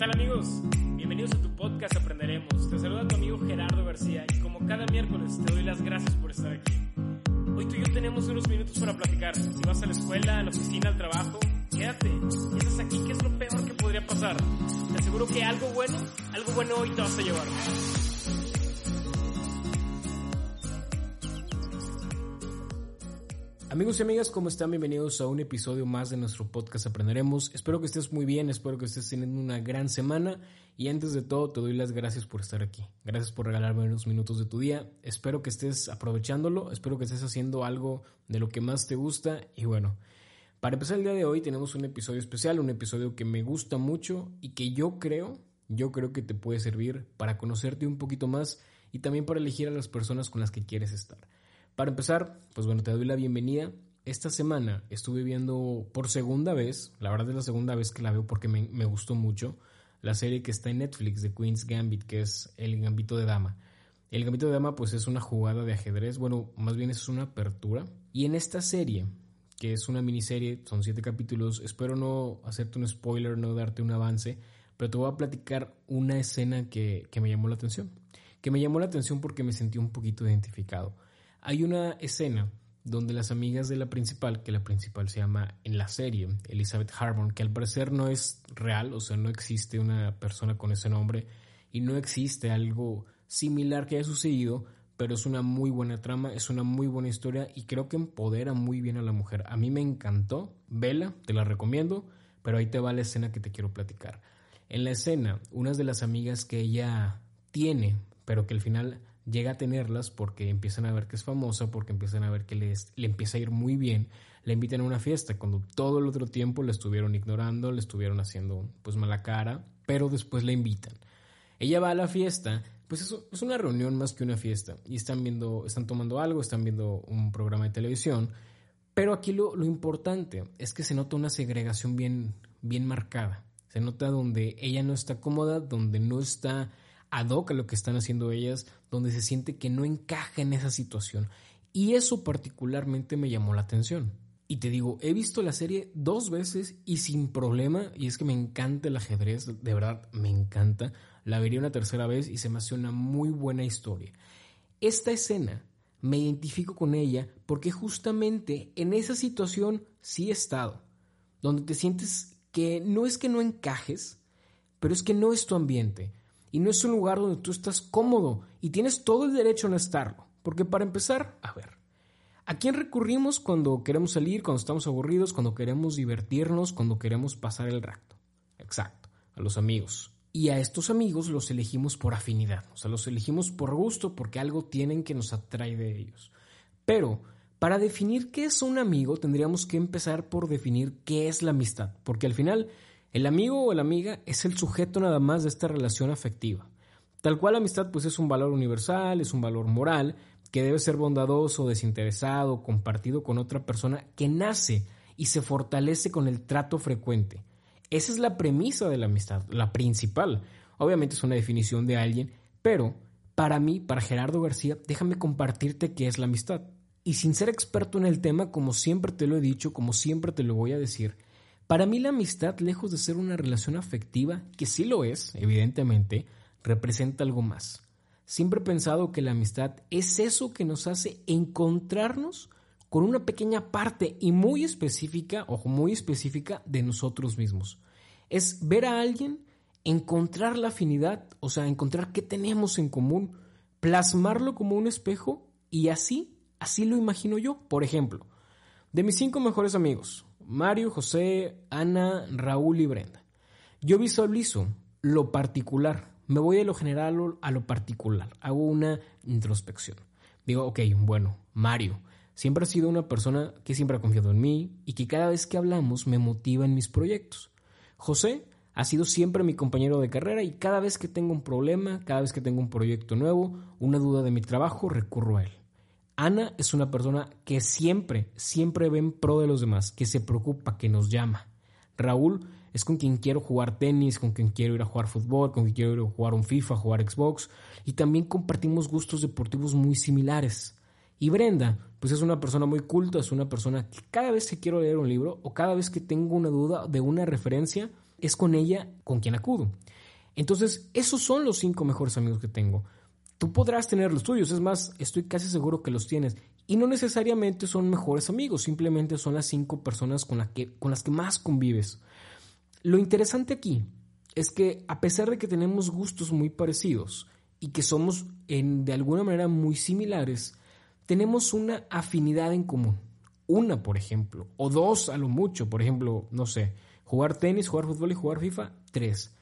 tal amigos? Bienvenidos a tu podcast Aprenderemos. Te saluda tu amigo Gerardo García y como cada miércoles te doy las gracias por estar aquí. Hoy tú y yo tenemos unos minutos para platicar. Si vas a la escuela, a la oficina, al trabajo, quédate. Y estás aquí, ¿qué es lo peor que podría pasar? Te aseguro que algo bueno, algo bueno hoy te vas a llevar. Amigos y amigas, ¿cómo están? Bienvenidos a un episodio más de nuestro podcast Aprenderemos. Espero que estés muy bien, espero que estés teniendo una gran semana y antes de todo te doy las gracias por estar aquí. Gracias por regalarme unos minutos de tu día. Espero que estés aprovechándolo, espero que estés haciendo algo de lo que más te gusta y bueno, para empezar el día de hoy tenemos un episodio especial, un episodio que me gusta mucho y que yo creo, yo creo que te puede servir para conocerte un poquito más y también para elegir a las personas con las que quieres estar. Para empezar, pues bueno, te doy la bienvenida. Esta semana estuve viendo por segunda vez, la verdad es la segunda vez que la veo porque me, gustó mucho, la serie que está en Netflix de Queen's Gambit, que es El Gambito de Dama. El Gambito de Dama pues es una jugada de ajedrez, bueno, más bien es una apertura. Y en esta serie, que es una miniserie, son siete capítulos, espero no hacerte un spoiler, no darte un avance, pero te voy a platicar una escena que, que me llamó la atención. Que me llamó la atención porque me sentí un poquito identificado. Hay una escena donde las amigas de la principal, que la principal se llama en la serie Elizabeth Harmon, que al parecer no es real, o sea, no existe una persona con ese nombre y no existe algo similar que haya sucedido, pero es una muy buena trama, es una muy buena historia y creo que empodera muy bien a la mujer. A mí me encantó, vela, te la recomiendo, pero ahí te va la escena que te quiero platicar. En la escena, unas de las amigas que ella tiene, pero que al final llega a tenerlas porque empiezan a ver que es famosa, porque empiezan a ver que le empieza a ir muy bien, la invitan a una fiesta, cuando todo el otro tiempo la estuvieron ignorando, le estuvieron haciendo pues mala cara, pero después la invitan. Ella va a la fiesta, pues eso es una reunión más que una fiesta, y están viendo, están tomando algo, están viendo un programa de televisión, pero aquí lo, lo importante es que se nota una segregación bien, bien marcada. Se nota donde ella no está cómoda, donde no está ad a lo que están haciendo ellas, donde se siente que no encaja en esa situación. Y eso particularmente me llamó la atención. Y te digo, he visto la serie dos veces y sin problema, y es que me encanta el ajedrez, de verdad me encanta. La vería una tercera vez y se me hace una muy buena historia. Esta escena me identifico con ella porque justamente en esa situación sí he estado, donde te sientes que no es que no encajes, pero es que no es tu ambiente, y no es un lugar donde tú estás cómodo y tienes todo el derecho a no estarlo. Porque para empezar, a ver, ¿a quién recurrimos cuando queremos salir, cuando estamos aburridos, cuando queremos divertirnos, cuando queremos pasar el rato? Exacto, a los amigos. Y a estos amigos los elegimos por afinidad, o sea, los elegimos por gusto porque algo tienen que nos atrae de ellos. Pero para definir qué es un amigo tendríamos que empezar por definir qué es la amistad, porque al final el amigo o la amiga es el sujeto nada más de esta relación afectiva. Tal cual la amistad pues es un valor universal, es un valor moral, que debe ser bondadoso, desinteresado, compartido con otra persona que nace y se fortalece con el trato frecuente. Esa es la premisa de la amistad, la principal. Obviamente es una definición de alguien, pero para mí, para Gerardo García, déjame compartirte qué es la amistad. Y sin ser experto en el tema, como siempre te lo he dicho, como siempre te lo voy a decir, para mí la amistad, lejos de ser una relación afectiva, que sí lo es, evidentemente, representa algo más. Siempre he pensado que la amistad es eso que nos hace encontrarnos con una pequeña parte y muy específica, ojo, muy específica de nosotros mismos. Es ver a alguien, encontrar la afinidad, o sea, encontrar qué tenemos en común, plasmarlo como un espejo y así, así lo imagino yo. Por ejemplo, de mis cinco mejores amigos, Mario, José, Ana, Raúl y Brenda. Yo visualizo lo particular, me voy de lo general a lo particular, hago una introspección. Digo, ok, bueno, Mario, siempre ha sido una persona que siempre ha confiado en mí y que cada vez que hablamos me motiva en mis proyectos. José ha sido siempre mi compañero de carrera y cada vez que tengo un problema, cada vez que tengo un proyecto nuevo, una duda de mi trabajo, recurro a él. Ana es una persona que siempre, siempre ve en pro de los demás, que se preocupa, que nos llama. Raúl es con quien quiero jugar tenis, con quien quiero ir a jugar fútbol, con quien quiero ir a jugar un FIFA, jugar Xbox, y también compartimos gustos deportivos muy similares. Y Brenda, pues es una persona muy culta, es una persona que cada vez que quiero leer un libro o cada vez que tengo una duda de una referencia, es con ella con quien acudo. Entonces, esos son los cinco mejores amigos que tengo. Tú podrás tener los tuyos, es más, estoy casi seguro que los tienes. Y no necesariamente son mejores amigos, simplemente son las cinco personas con, las que más convives. Lo interesante aquí es que a pesar de que tenemos gustos muy parecidos y que somos en, de alguna manera muy similares, tenemos una afinidad en común. Una, por ejemplo, o dos a lo mucho, por ejemplo, no sé, jugar tenis, jugar fútbol y jugar FIFA, tres.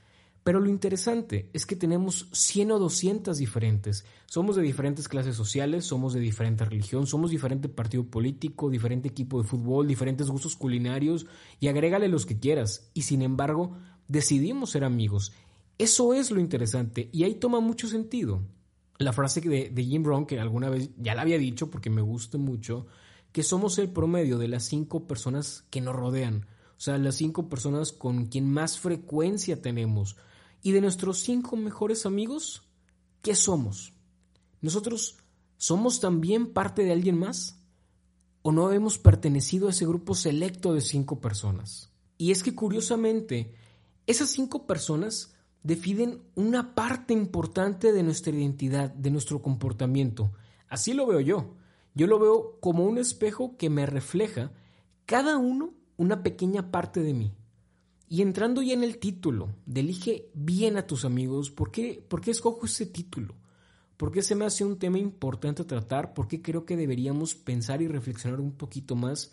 Pero lo interesante es que tenemos 100 o 200 diferentes. Somos de diferentes clases sociales, somos de diferente religión, somos diferente partido político, diferente equipo de fútbol, diferentes gustos culinarios y agrégale los que quieras. Y sin embargo, decidimos ser amigos. Eso es lo interesante y ahí toma mucho sentido. La frase de, de Jim Brown, que alguna vez ya la había dicho porque me gusta mucho, que somos el promedio de las cinco personas que nos rodean. O sea, las cinco personas con quien más frecuencia tenemos. Y de nuestros cinco mejores amigos, ¿qué somos? ¿Nosotros somos también parte de alguien más? ¿O no hemos pertenecido a ese grupo selecto de cinco personas? Y es que curiosamente, esas cinco personas definen una parte importante de nuestra identidad, de nuestro comportamiento. Así lo veo yo. Yo lo veo como un espejo que me refleja cada uno una pequeña parte de mí. Y entrando ya en el título, de bien a tus amigos, ¿por qué, ¿por qué escojo ese título? ¿Por qué se me hace un tema importante a tratar? ¿Por qué creo que deberíamos pensar y reflexionar un poquito más?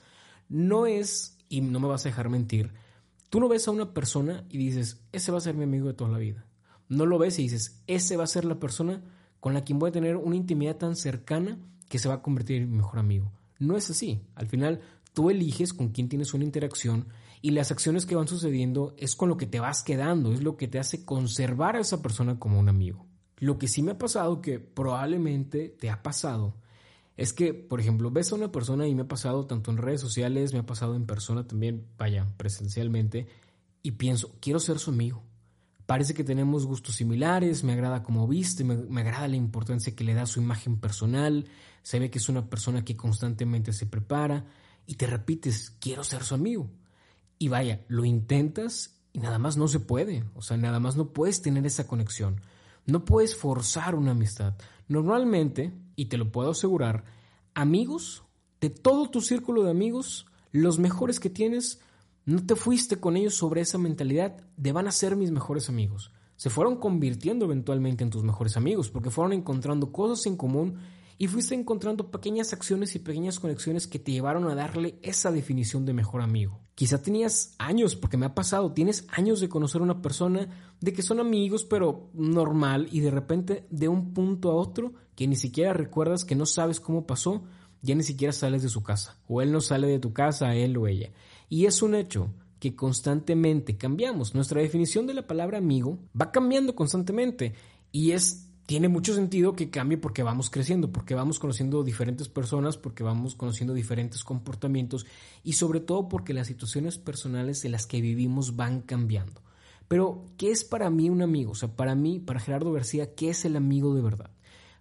No es, y no me vas a dejar mentir, tú no ves a una persona y dices, ese va a ser mi amigo de toda la vida. No lo ves y dices, ese va a ser la persona con la quien voy a tener una intimidad tan cercana que se va a convertir en mi mejor amigo. No es así. Al final, tú eliges con quién tienes una interacción y las acciones que van sucediendo es con lo que te vas quedando, es lo que te hace conservar a esa persona como un amigo. Lo que sí me ha pasado, que probablemente te ha pasado, es que, por ejemplo, ves a una persona y me ha pasado tanto en redes sociales, me ha pasado en persona también, vaya, presencialmente, y pienso, quiero ser su amigo. Parece que tenemos gustos similares, me agrada cómo viste, me, agrada la importancia que le da su imagen personal, se ve que es una persona que constantemente se prepara y te repites, quiero ser su amigo. Y vaya, lo intentas y nada más no se puede. O sea, nada más no puedes tener esa conexión. No puedes forzar una amistad. Normalmente, y te lo puedo asegurar, amigos, de todo tu círculo de amigos, los mejores que tienes, no te fuiste con ellos sobre esa mentalidad de van a ser mis mejores amigos. Se fueron convirtiendo eventualmente en tus mejores amigos porque fueron encontrando cosas en común y fuiste encontrando pequeñas acciones y pequeñas conexiones que te llevaron a darle esa definición de mejor amigo. Quizá tenías años, porque me ha pasado, tienes años de conocer a una persona, de que son amigos, pero normal, y de repente de un punto a otro, que ni siquiera recuerdas, que no sabes cómo pasó, ya ni siquiera sales de su casa, o él no sale de tu casa, él o ella. Y es un hecho que constantemente cambiamos. Nuestra definición de la palabra amigo va cambiando constantemente y es tiene mucho sentido que cambie porque vamos creciendo, porque vamos conociendo diferentes personas, porque vamos conociendo diferentes comportamientos y sobre todo porque las situaciones personales en las que vivimos van cambiando. Pero, ¿qué es para mí un amigo? O sea, para mí, para Gerardo García, ¿qué es el amigo de verdad?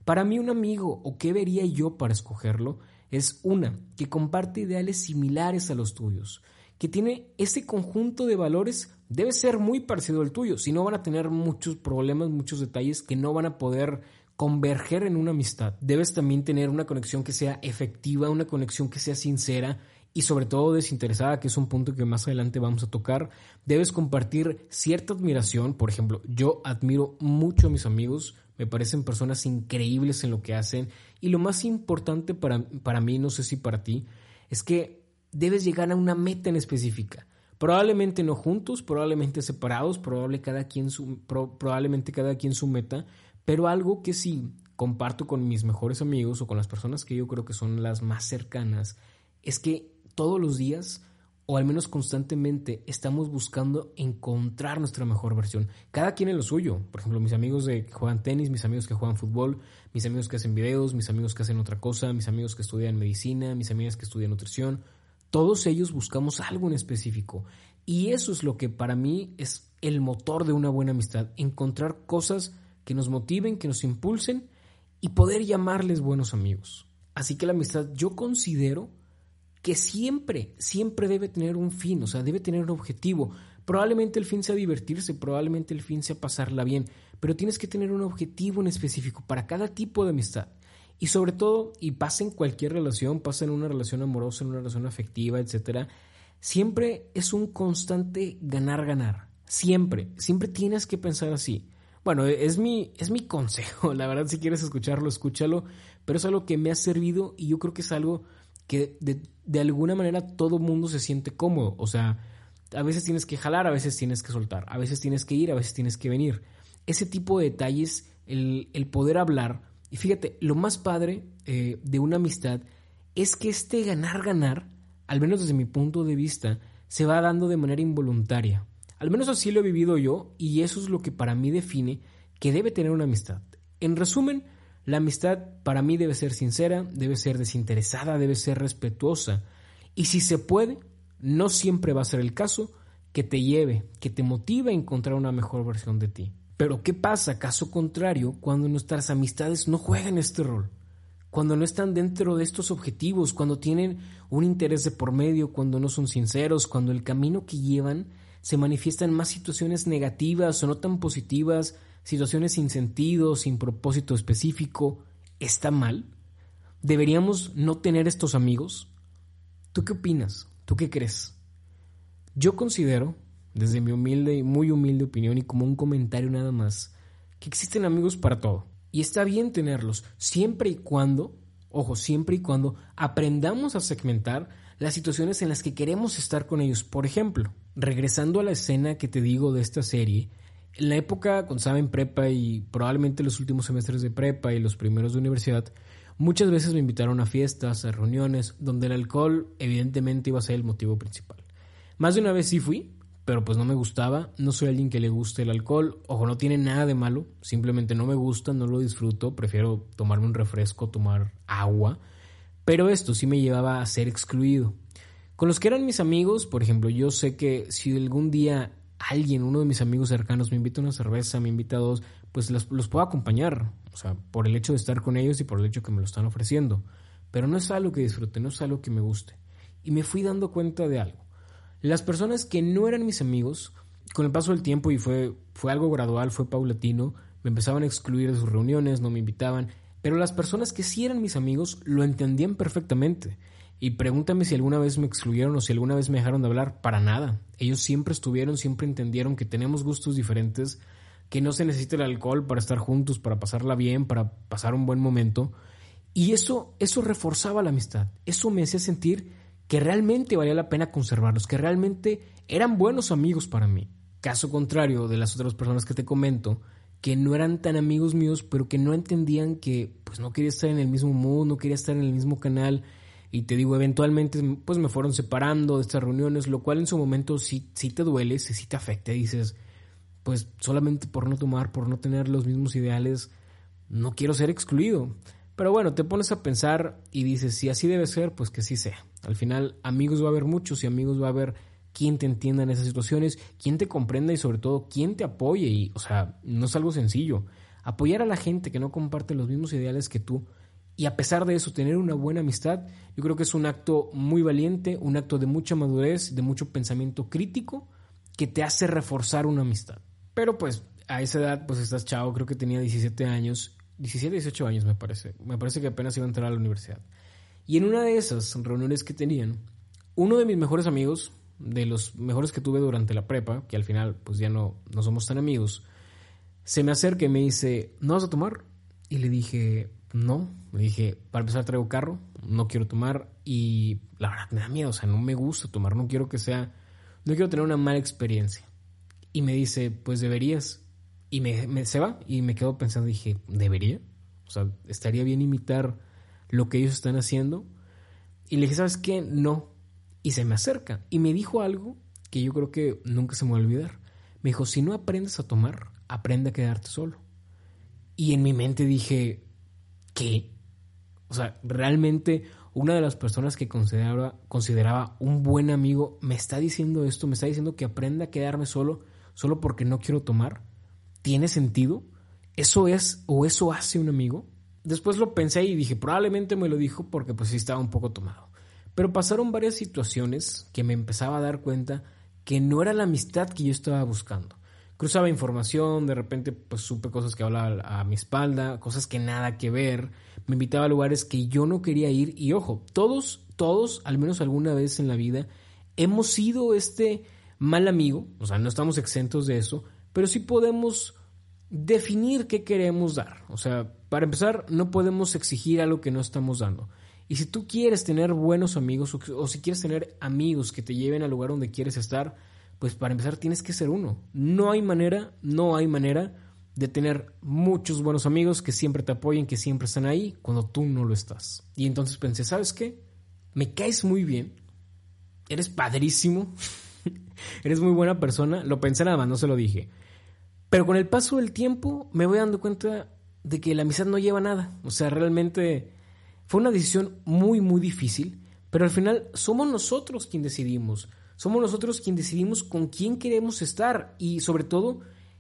Para mí un amigo, o qué vería yo para escogerlo, es una, que comparte ideales similares a los tuyos, que tiene ese conjunto de valores debe ser muy parecido al tuyo, si no van a tener muchos problemas, muchos detalles que no van a poder converger en una amistad. Debes también tener una conexión que sea efectiva, una conexión que sea sincera y sobre todo desinteresada, que es un punto que más adelante vamos a tocar. Debes compartir cierta admiración, por ejemplo, yo admiro mucho a mis amigos, me parecen personas increíbles en lo que hacen y lo más importante para, para mí, no sé si para ti, es que debes llegar a una meta en específica. Probablemente no juntos, probablemente separados, probable cada quien su, probablemente cada quien su meta, pero algo que sí comparto con mis mejores amigos o con las personas que yo creo que son las más cercanas, es que todos los días o al menos constantemente estamos buscando encontrar nuestra mejor versión. Cada quien en lo suyo. Por ejemplo, mis amigos que juegan tenis, mis amigos que juegan fútbol, mis amigos que hacen videos, mis amigos que hacen otra cosa, mis amigos que estudian medicina, mis amigas que estudian nutrición. Todos ellos buscamos algo en específico. Y eso es lo que para mí es el motor de una buena amistad. Encontrar cosas que nos motiven, que nos impulsen y poder llamarles buenos amigos. Así que la amistad yo considero que siempre, siempre debe tener un fin, o sea, debe tener un objetivo. Probablemente el fin sea divertirse, probablemente el fin sea pasarla bien, pero tienes que tener un objetivo en específico para cada tipo de amistad. Y sobre todo, y pasa en cualquier relación, pasa en una relación amorosa, en una relación afectiva, etc., siempre es un constante ganar-ganar. Siempre, siempre tienes que pensar así. Bueno, es mi, es mi consejo, la verdad si quieres escucharlo, escúchalo, pero es algo que me ha servido y yo creo que es algo que de, de alguna manera todo mundo se siente cómodo. O sea, a veces tienes que jalar, a veces tienes que soltar, a veces tienes que ir, a veces tienes que venir. Ese tipo de detalles, el, el poder hablar. Y fíjate, lo más padre eh, de una amistad es que este ganar-ganar, al menos desde mi punto de vista, se va dando de manera involuntaria. Al menos así lo he vivido yo y eso es lo que para mí define que debe tener una amistad. En resumen, la amistad para mí debe ser sincera, debe ser desinteresada, debe ser respetuosa. Y si se puede, no siempre va a ser el caso que te lleve, que te motive a encontrar una mejor versión de ti. Pero ¿qué pasa, caso contrario, cuando nuestras amistades no juegan este rol? Cuando no están dentro de estos objetivos, cuando tienen un interés de por medio, cuando no son sinceros, cuando el camino que llevan se manifiesta en más situaciones negativas o no tan positivas, situaciones sin sentido, sin propósito específico, ¿está mal? ¿Deberíamos no tener estos amigos? ¿Tú qué opinas? ¿Tú qué crees? Yo considero, desde mi humilde y muy humilde opinión y como un comentario nada más, que existen amigos para todo. Y está bien tenerlos, siempre y cuando, ojo, siempre y cuando aprendamos a segmentar las situaciones en las que queremos estar con ellos. Por ejemplo, regresando a la escena que te digo de esta serie, en la época cuando estaba prepa y probablemente los últimos semestres de prepa y los primeros de universidad, muchas veces me invitaron a fiestas, a reuniones, donde el alcohol evidentemente iba a ser el motivo principal. Más de una vez sí fui, pero pues no me gustaba, no soy alguien que le guste el alcohol, ojo, no tiene nada de malo, simplemente no me gusta, no lo disfruto, prefiero tomarme un refresco, tomar agua, pero esto sí me llevaba a ser excluido. Con los que eran mis amigos, por ejemplo, yo sé que si algún día alguien, uno de mis amigos cercanos, me invita a una cerveza, me invita a dos, pues los, los puedo acompañar. O sea, por el hecho de estar con ellos y por el hecho que me lo están ofreciendo. Pero no es algo que disfrute, no es algo que me guste. Y me fui dando cuenta de algo. Las personas que no eran mis amigos, con el paso del tiempo y fue, fue algo gradual, fue paulatino, me empezaban a excluir de sus reuniones, no me invitaban. Pero las personas que sí eran mis amigos lo entendían perfectamente. Y pregúntame si alguna vez me excluyeron o si alguna vez me dejaron de hablar. Para nada. Ellos siempre estuvieron, siempre entendieron que tenemos gustos diferentes, que no se necesita el alcohol para estar juntos, para pasarla bien, para pasar un buen momento. Y eso, eso reforzaba la amistad. Eso me hacía sentir que realmente valía la pena conservarlos, que realmente eran buenos amigos para mí. Caso contrario de las otras personas que te comento, que no eran tan amigos míos, pero que no entendían que pues no quería estar en el mismo mundo, no quería estar en el mismo canal y te digo, eventualmente pues me fueron separando de estas reuniones, lo cual en su momento sí, sí te duele, sí, te afecta. Dices, pues solamente por no tomar, por no tener los mismos ideales, no quiero ser excluido. Pero bueno, te pones a pensar y dices, si así debe ser, pues que sí sea. Al final, amigos va a haber muchos y amigos va a haber quien te entienda en esas situaciones, quien te comprenda y sobre todo quien te apoye. Y, o sea, no es algo sencillo. Apoyar a la gente que no comparte los mismos ideales que tú y a pesar de eso tener una buena amistad, yo creo que es un acto muy valiente, un acto de mucha madurez, de mucho pensamiento crítico que te hace reforzar una amistad. Pero pues a esa edad pues estás chavo, creo que tenía 17 años, 17, 18 años me parece, me parece que apenas iba a entrar a la universidad. Y en una de esas reuniones que tenían, uno de mis mejores amigos, de los mejores que tuve durante la prepa, que al final pues ya no, no somos tan amigos, se me acerca y me dice, ¿no vas a tomar? Y le dije, no, le dije, para empezar traigo carro, no quiero tomar y la verdad me da miedo, o sea, no me gusta tomar, no quiero que sea, no quiero tener una mala experiencia. Y me dice, pues deberías. Y me, se va y me quedo pensando, dije, ¿debería? O sea, estaría bien imitar lo que ellos están haciendo. Y le dije, ¿sabes qué? No. Y se me acerca y me dijo algo que yo creo que nunca se me va a olvidar. Me dijo, si no aprendes a tomar, aprende a quedarte solo. Y en mi mente dije, ¿qué? O sea, realmente una de las personas que consideraba, consideraba un buen amigo me está diciendo esto, me está diciendo que aprenda a quedarme solo solo porque no quiero tomar. ¿Tiene sentido? ¿Eso es o eso hace un amigo? Después lo pensé y dije, probablemente me lo dijo porque pues sí estaba un poco tomado. Pero pasaron varias situaciones que me empezaba a dar cuenta que no era la amistad que yo estaba buscando. Cruzaba información, de repente pues supe cosas que hablaban a mi espalda, cosas que nada que ver, me invitaba a lugares que yo no quería ir y ojo, todos, todos, al menos alguna vez en la vida, hemos sido este mal amigo, o sea, no estamos exentos de eso, pero sí podemos definir qué queremos dar. O sea, para empezar, no podemos exigir algo que no estamos dando. Y si tú quieres tener buenos amigos o, si quieres tener amigos que te lleven al lugar donde quieres estar, pues para empezar tienes que ser uno. No hay manera, no hay manera de tener muchos buenos amigos que siempre te apoyen, que siempre están ahí cuando tú no lo estás. Y entonces pensé, ¿sabes qué? Me caes muy bien, eres padrísimo, eres muy buena persona. Lo pensé nada más, no se lo dije. Pero con el paso del tiempo me voy dando cuenta de que la amistad no lleva nada. O sea, realmente fue una decisión muy, muy difícil, pero al final somos nosotros quien decidimos. Somos nosotros quien decidimos con quién queremos estar y sobre todo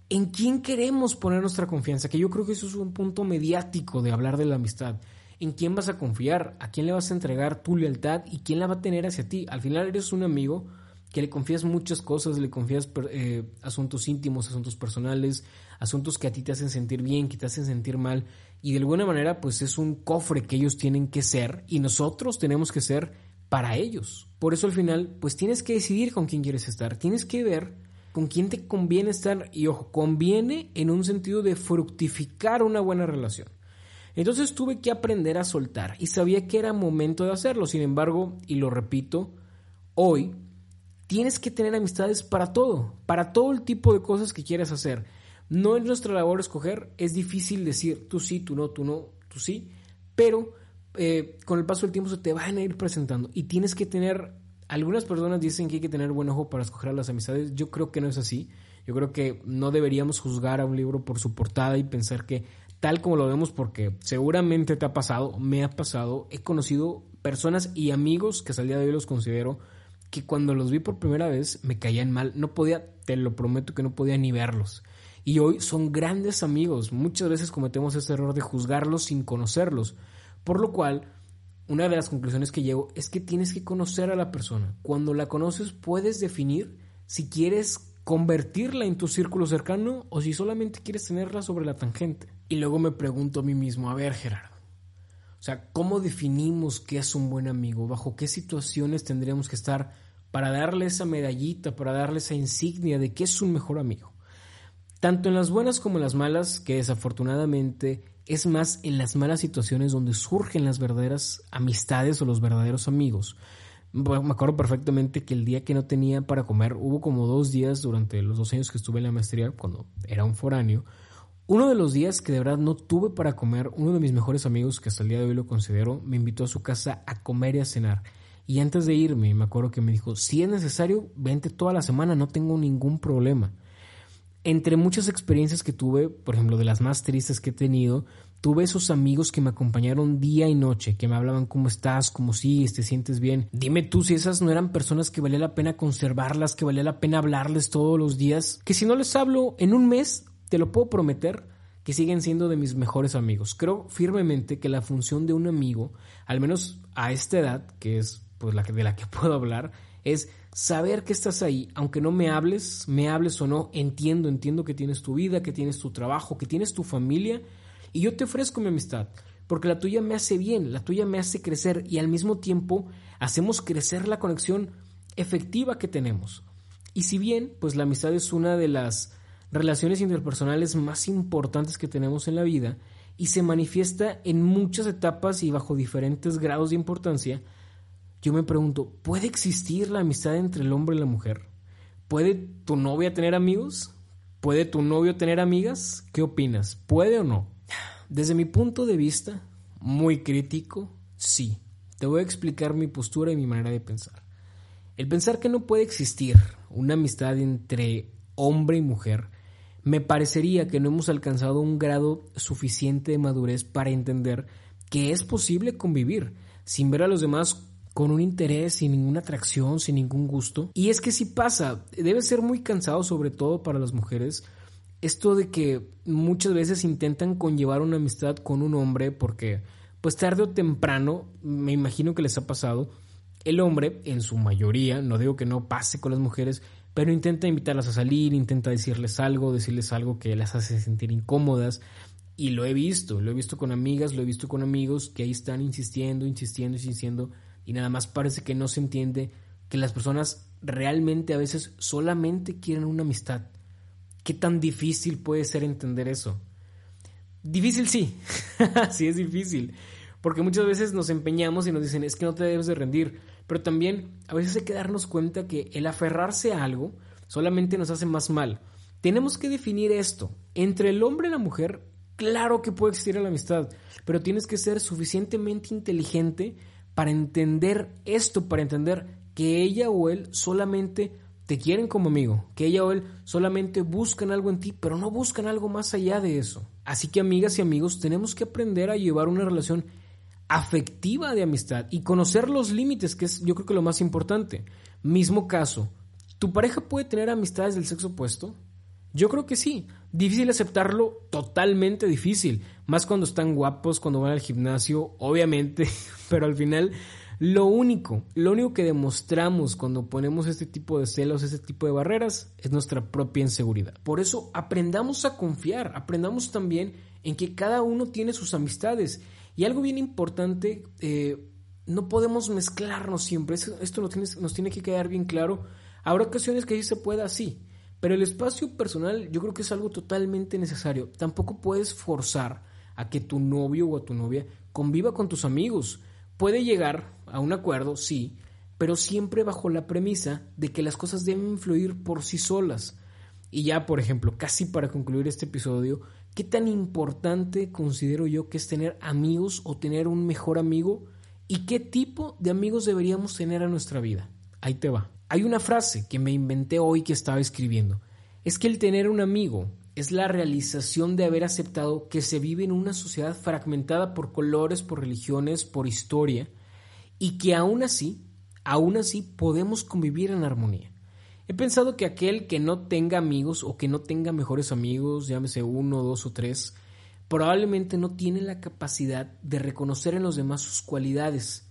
en quién queremos poner nuestra confianza, que yo creo que eso es un punto mediático de hablar de la amistad. ¿En quién vas a confiar? ¿A quién le vas a entregar tu lealtad? ¿Y quién la va a tener hacia ti? Al final eres un amigo que le confías muchas cosas, le confías eh, asuntos íntimos, asuntos personales, asuntos que a ti te hacen sentir bien, que te hacen sentir mal, y de alguna manera pues es un cofre que ellos tienen que ser y nosotros tenemos que ser para ellos. Por eso al final pues tienes que decidir con quién quieres estar, tienes que ver con quién te conviene estar y ojo, conviene en un sentido de fructificar una buena relación. Entonces tuve que aprender a soltar y sabía que era momento de hacerlo. Sin embargo, y lo repito, hoy tienes que tener amistades para todo, para todo el tipo de cosas que quieras hacer. No es nuestra labor escoger, es difícil decir tú sí, tú no, tú no, tú sí, pero eh, con el paso del tiempo se te van a ir presentando y tienes que tener, algunas personas dicen que hay que tener buen ojo para escoger las amistades, yo creo que no es así, yo creo que no deberíamos juzgar a un libro por su portada y pensar que tal como lo vemos, porque seguramente te ha pasado, me ha pasado, he conocido personas y amigos que al día de hoy los considero que cuando los vi por primera vez me caían mal, no podía, te lo prometo que no podía ni verlos. Y hoy son grandes amigos, muchas veces cometemos este error de juzgarlos sin conocerlos, por lo cual una de las conclusiones que llevo es que tienes que conocer a la persona. Cuando la conoces puedes definir si quieres convertirla en tu círculo cercano o si solamente quieres tenerla sobre la tangente. Y luego me pregunto a mí mismo, a ver Gerardo, sea, ¿cómo definimos qué es un buen amigo? ¿Bajo qué situaciones tendríamos que estar para darle esa medallita, para darle esa insignia de que es un mejor amigo? Tanto en las buenas como en las malas, que desafortunadamente es más en las malas situaciones donde surgen las verdaderas amistades o los verdaderos amigos me acuerdo perfectamente que el día que no tenía para comer, hubo como dos días durante los dos años que estuve en la maestría, cuando era un foráneo, uno de los días que de verdad no tuve para comer, uno de mis mejores amigos, que hasta el día de hoy lo considero, me invitó a su casa a comer y a cenar. Y antes de irme, me acuerdo que me dijo, si es necesario, vente toda la semana, no tengo ningún problema. Entre muchas experiencias que tuve, por ejemplo, de las más tristes que he tenido, Tuve esos amigos que me acompañaron día y noche, que me hablaban cómo estás, cómo sigues, te sientes bien. Dime tú si esas no eran personas que valía la pena conservarlas, que valía la pena hablarles todos los días, que si no les hablo en un mes, te lo puedo prometer, que siguen siendo de mis mejores amigos. Creo firmemente que la función de un amigo, al menos a esta edad, que es pues la de la que puedo hablar, es saber que estás ahí, aunque no me hables, me hables o no, entiendo, entiendo que tienes tu vida, que tienes tu trabajo, que tienes tu familia y yo te ofrezco mi amistad, porque la tuya me hace bien, la tuya me hace crecer y al mismo tiempo hacemos crecer la conexión efectiva que tenemos. Y si bien, pues la amistad es una de las relaciones interpersonales más importantes que tenemos en la vida y se manifiesta en muchas etapas y bajo diferentes grados de importancia, yo me pregunto, ¿puede existir la amistad entre el hombre y la mujer? ¿Puede tu novia tener amigos? ¿Puede tu novio tener amigas? ¿Qué opinas? ¿Puede o no? Desde mi punto de vista, muy crítico, sí. Te voy a explicar mi postura y mi manera de pensar. El pensar que no puede existir una amistad entre hombre y mujer me parecería que no hemos alcanzado un grado suficiente de madurez para entender que es posible convivir sin ver a los demás con un interés, sin ninguna atracción, sin ningún gusto. Y es que si pasa, debe ser muy cansado sobre todo para las mujeres esto de que muchas veces intentan conllevar una amistad con un hombre porque pues tarde o temprano, me imagino que les ha pasado, el hombre en su mayoría, no digo que no pase con las mujeres, pero intenta invitarlas a salir, intenta decirles algo, decirles algo que las hace sentir incómodas. Y lo he visto, lo he visto con amigas, lo he visto con amigos que ahí están insistiendo, insistiendo, insistiendo, y nada más parece que no se entiende que las personas realmente a veces solamente quieren una amistad. ¿Qué tan difícil puede ser entender eso? Difícil sí, sí es difícil, porque muchas veces nos empeñamos y nos dicen es que no te debes de rendir, pero también a veces hay que darnos cuenta que el aferrarse a algo solamente nos hace más mal. Tenemos que definir esto. Entre el hombre y la mujer, claro que puede existir la amistad, pero tienes que ser suficientemente inteligente para entender esto, para entender que ella o él solamente te quieren como amigo, que ella o él solamente buscan algo en ti, pero no buscan algo más allá de eso. Así que amigas y amigos, tenemos que aprender a llevar una relación afectiva de amistad y conocer los límites, que es yo creo que lo más importante. Mismo caso, ¿tu pareja puede tener amistades del sexo opuesto? Yo creo que sí. Difícil aceptarlo, totalmente difícil. Más cuando están guapos, cuando van al gimnasio, obviamente, pero al final lo único, lo único que demostramos cuando ponemos este tipo de celos, este tipo de barreras, es nuestra propia inseguridad. Por eso aprendamos a confiar, aprendamos también en que cada uno tiene sus amistades. Y algo bien importante, eh, no podemos mezclarnos siempre, esto nos tiene que quedar bien claro. Habrá ocasiones que sí se pueda, sí, pero el espacio personal yo creo que es algo totalmente necesario. Tampoco puedes forzar a que tu novio o a tu novia conviva con tus amigos Puede llegar a un acuerdo, sí, pero siempre bajo la premisa de que las cosas deben fluir por sí solas. Y ya, por ejemplo, casi para concluir este episodio, ¿qué tan importante considero yo que es tener amigos o tener un mejor amigo? ¿Y qué tipo de amigos deberíamos tener en nuestra vida? Ahí te va. Hay una frase que me inventé hoy que estaba escribiendo. Es que el tener un amigo es la realización de haber aceptado que se vive en una sociedad fragmentada por colores, por religiones, por historia, y que aún así, aún así podemos convivir en armonía. He pensado que aquel que no tenga amigos o que no tenga mejores amigos, llámese uno, dos o tres, probablemente no tiene la capacidad de reconocer en los demás sus cualidades,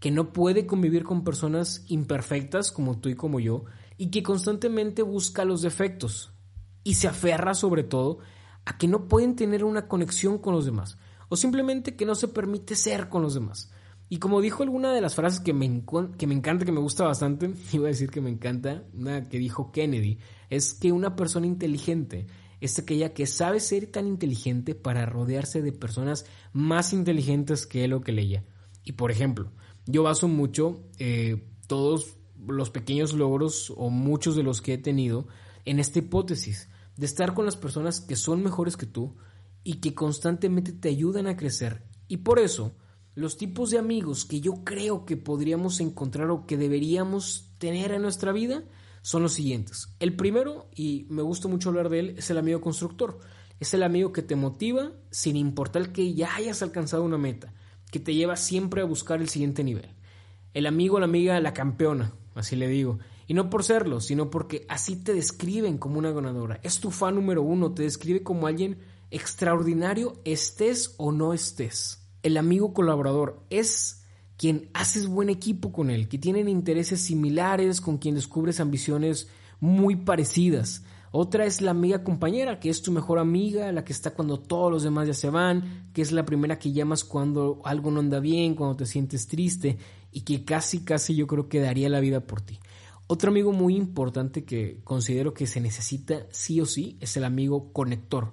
que no puede convivir con personas imperfectas como tú y como yo, y que constantemente busca los defectos, y se aferra sobre todo a que no pueden tener una conexión con los demás o simplemente que no se permite ser con los demás. Y como dijo alguna de las frases que me, que me encanta, que me gusta bastante, iba a decir que me encanta, una que dijo Kennedy, es que una persona inteligente es aquella que sabe ser tan inteligente para rodearse de personas más inteligentes que él o que ella. Y por ejemplo, yo baso mucho eh, todos los pequeños logros o muchos de los que he tenido en esta hipótesis de estar con las personas que son mejores que tú y que constantemente te ayudan a crecer. Y por eso, los tipos de amigos que yo creo que podríamos encontrar o que deberíamos tener en nuestra vida son los siguientes. El primero, y me gusta mucho hablar de él, es el amigo constructor. Es el amigo que te motiva sin importar que ya hayas alcanzado una meta, que te lleva siempre a buscar el siguiente nivel. El amigo, la amiga, la campeona, así le digo. Y no por serlo, sino porque así te describen como una ganadora. Es tu fan número uno, te describe como alguien extraordinario, estés o no estés. El amigo colaborador es quien haces buen equipo con él, que tienen intereses similares, con quien descubres ambiciones muy parecidas. Otra es la amiga compañera, que es tu mejor amiga, la que está cuando todos los demás ya se van, que es la primera que llamas cuando algo no anda bien, cuando te sientes triste y que casi, casi yo creo que daría la vida por ti. Otro amigo muy importante que considero que se necesita sí o sí es el amigo conector.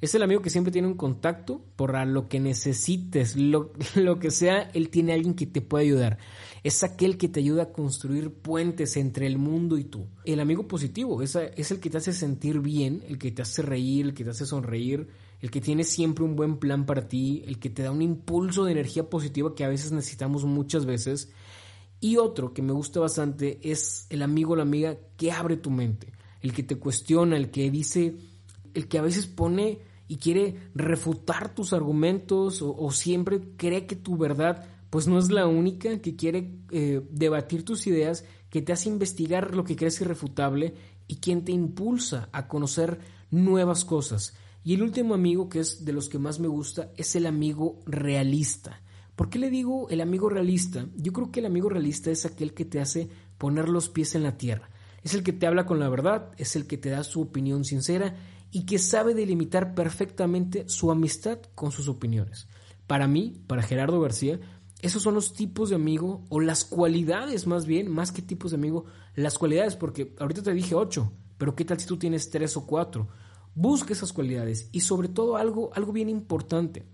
Es el amigo que siempre tiene un contacto por lo que necesites, lo, que sea, él tiene alguien que te puede ayudar. Es aquel que te ayuda a construir puentes entre el mundo y tú. El amigo positivo es, es el que te hace sentir bien, el que te hace reír, el que te hace sonreír, el que tiene siempre un buen plan para ti, el que te da un impulso de energía positiva que a veces necesitamos muchas veces y otro que me gusta bastante es el amigo o la amiga que abre tu mente, el que te cuestiona, el que dice, el que a veces pone y quiere refutar tus argumentos o, siempre cree que tu verdad pues no es la única, que quiere eh, debatir tus ideas, que te hace investigar lo que crees irrefutable y quien te impulsa a conocer nuevas cosas. Y el último amigo, que es de los que más me gusta, es el amigo realista ¿Por qué le digo el amigo realista? Yo creo que el amigo realista es aquel que te hace poner los pies en la tierra, Es el que te habla con la verdad, es el que te da su opinión sincera y que sabe delimitar perfectamente su amistad con sus opiniones. Para mí, para Gerardo García, esos son los tipos de amigo o las cualidades más bien, más que tipos de amigo, las cualidades, porque ahorita te dije ocho, pero ¿qué tal si tú tienes tres o cuatro? Busca esas cualidades y sobre todo algo, algo bien importante.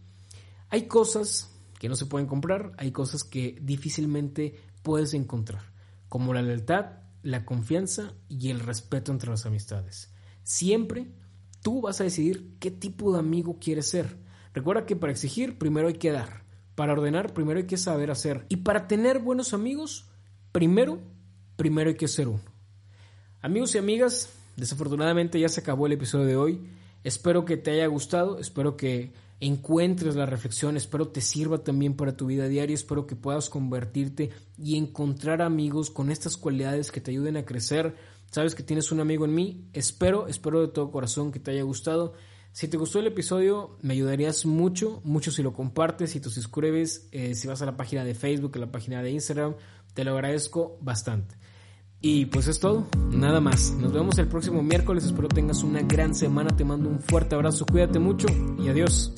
Hay cosas que no se pueden comprar, hay cosas que difícilmente puedes encontrar, como la lealtad, la confianza y el respeto entre las amistades. Siempre tú vas a decidir qué tipo de amigo quieres ser. Recuerda que para exigir primero hay que dar, para ordenar primero hay que saber hacer y para tener buenos amigos primero, primero hay que ser uno. Amigos y amigas, desafortunadamente ya se acabó el episodio de hoy. Espero que te haya gustado, espero que encuentres la reflexión, espero te sirva también para tu vida diaria, espero que puedas convertirte y encontrar amigos con estas cualidades que te ayuden a crecer. Sabes que tienes un amigo en mí, espero, espero de todo corazón que te haya gustado. Si te gustó el episodio, me ayudarías mucho, mucho si lo compartes, si te suscribes, eh, si vas a la página de Facebook, a la página de Instagram, te lo agradezco bastante. Y pues es todo, nada más. Nos vemos el próximo miércoles, espero tengas una gran semana, te mando un fuerte abrazo, cuídate mucho y adiós.